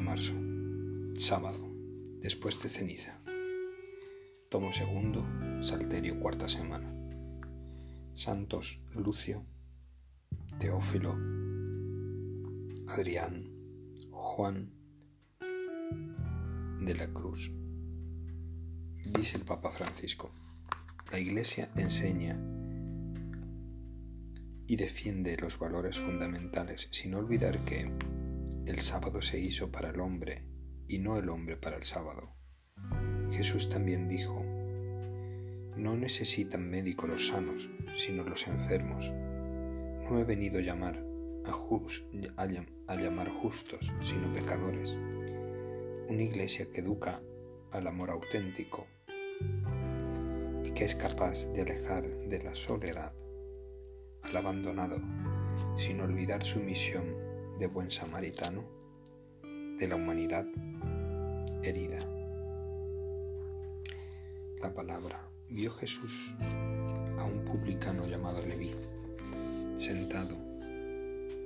marzo, sábado, después de ceniza. Tomo segundo, Salterio, cuarta semana. Santos Lucio, Teófilo, Adrián, Juan de la Cruz. Dice el Papa Francisco, la Iglesia enseña y defiende los valores fundamentales sin olvidar que el sábado se hizo para el hombre y no el hombre para el sábado. Jesús también dijo, no necesitan médico los sanos, sino los enfermos. No he venido a llamar a, a llamar justos, sino pecadores. Una iglesia que educa al amor auténtico y que es capaz de alejar de la soledad al abandonado sin olvidar su misión de buen samaritano de la humanidad herida. La palabra vio Jesús a un publicano llamado Leví sentado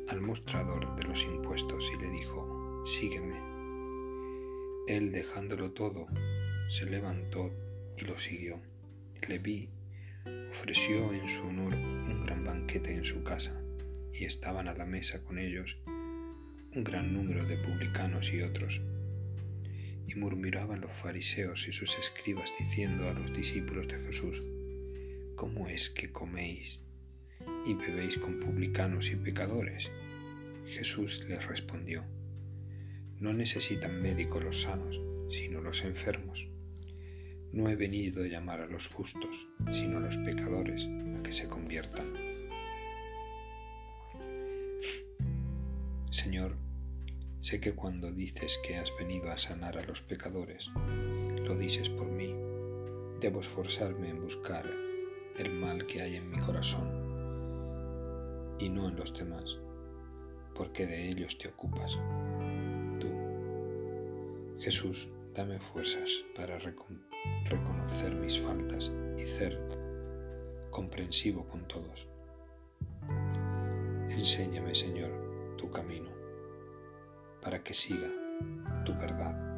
al mostrador de los impuestos y le dijo, sígueme. Él dejándolo todo, se levantó y lo siguió. Leví ofreció en su honor un gran banquete en su casa y estaban a la mesa con ellos un gran número de publicanos y otros. Y murmuraban los fariseos y sus escribas diciendo a los discípulos de Jesús, ¿cómo es que coméis y bebéis con publicanos y pecadores? Jesús les respondió, no necesitan médico los sanos, sino los enfermos. No he venido a llamar a los justos, sino a los pecadores a que se conviertan. Señor, sé que cuando dices que has venido a sanar a los pecadores, lo dices por mí. Debo esforzarme en buscar el mal que hay en mi corazón y no en los demás, porque de ellos te ocupas. Tú, Jesús, dame fuerzas para reconocer mis faltas y ser comprensivo con todos. Enséñame, Señor, tu camino, para que siga tu verdad.